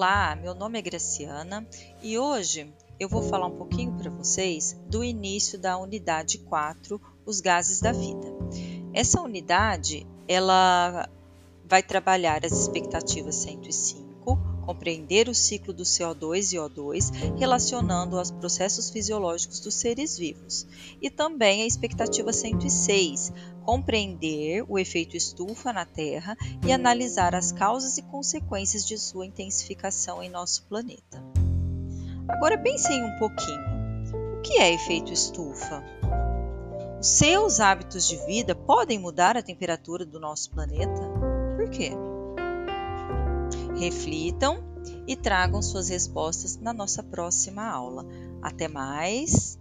Olá, meu nome é Graciana e hoje eu vou falar um pouquinho para vocês do início da unidade 4, os gases da vida. Essa unidade, ela vai trabalhar as expectativas 105 compreender o ciclo do CO2 e O2 relacionando aos processos fisiológicos dos seres vivos. E também a expectativa 106, compreender o efeito estufa na Terra e analisar as causas e consequências de sua intensificação em nosso planeta. Agora pensem um pouquinho. O que é efeito estufa? Os seus hábitos de vida podem mudar a temperatura do nosso planeta? Por quê? Reflitam e tragam suas respostas na nossa próxima aula. Até mais!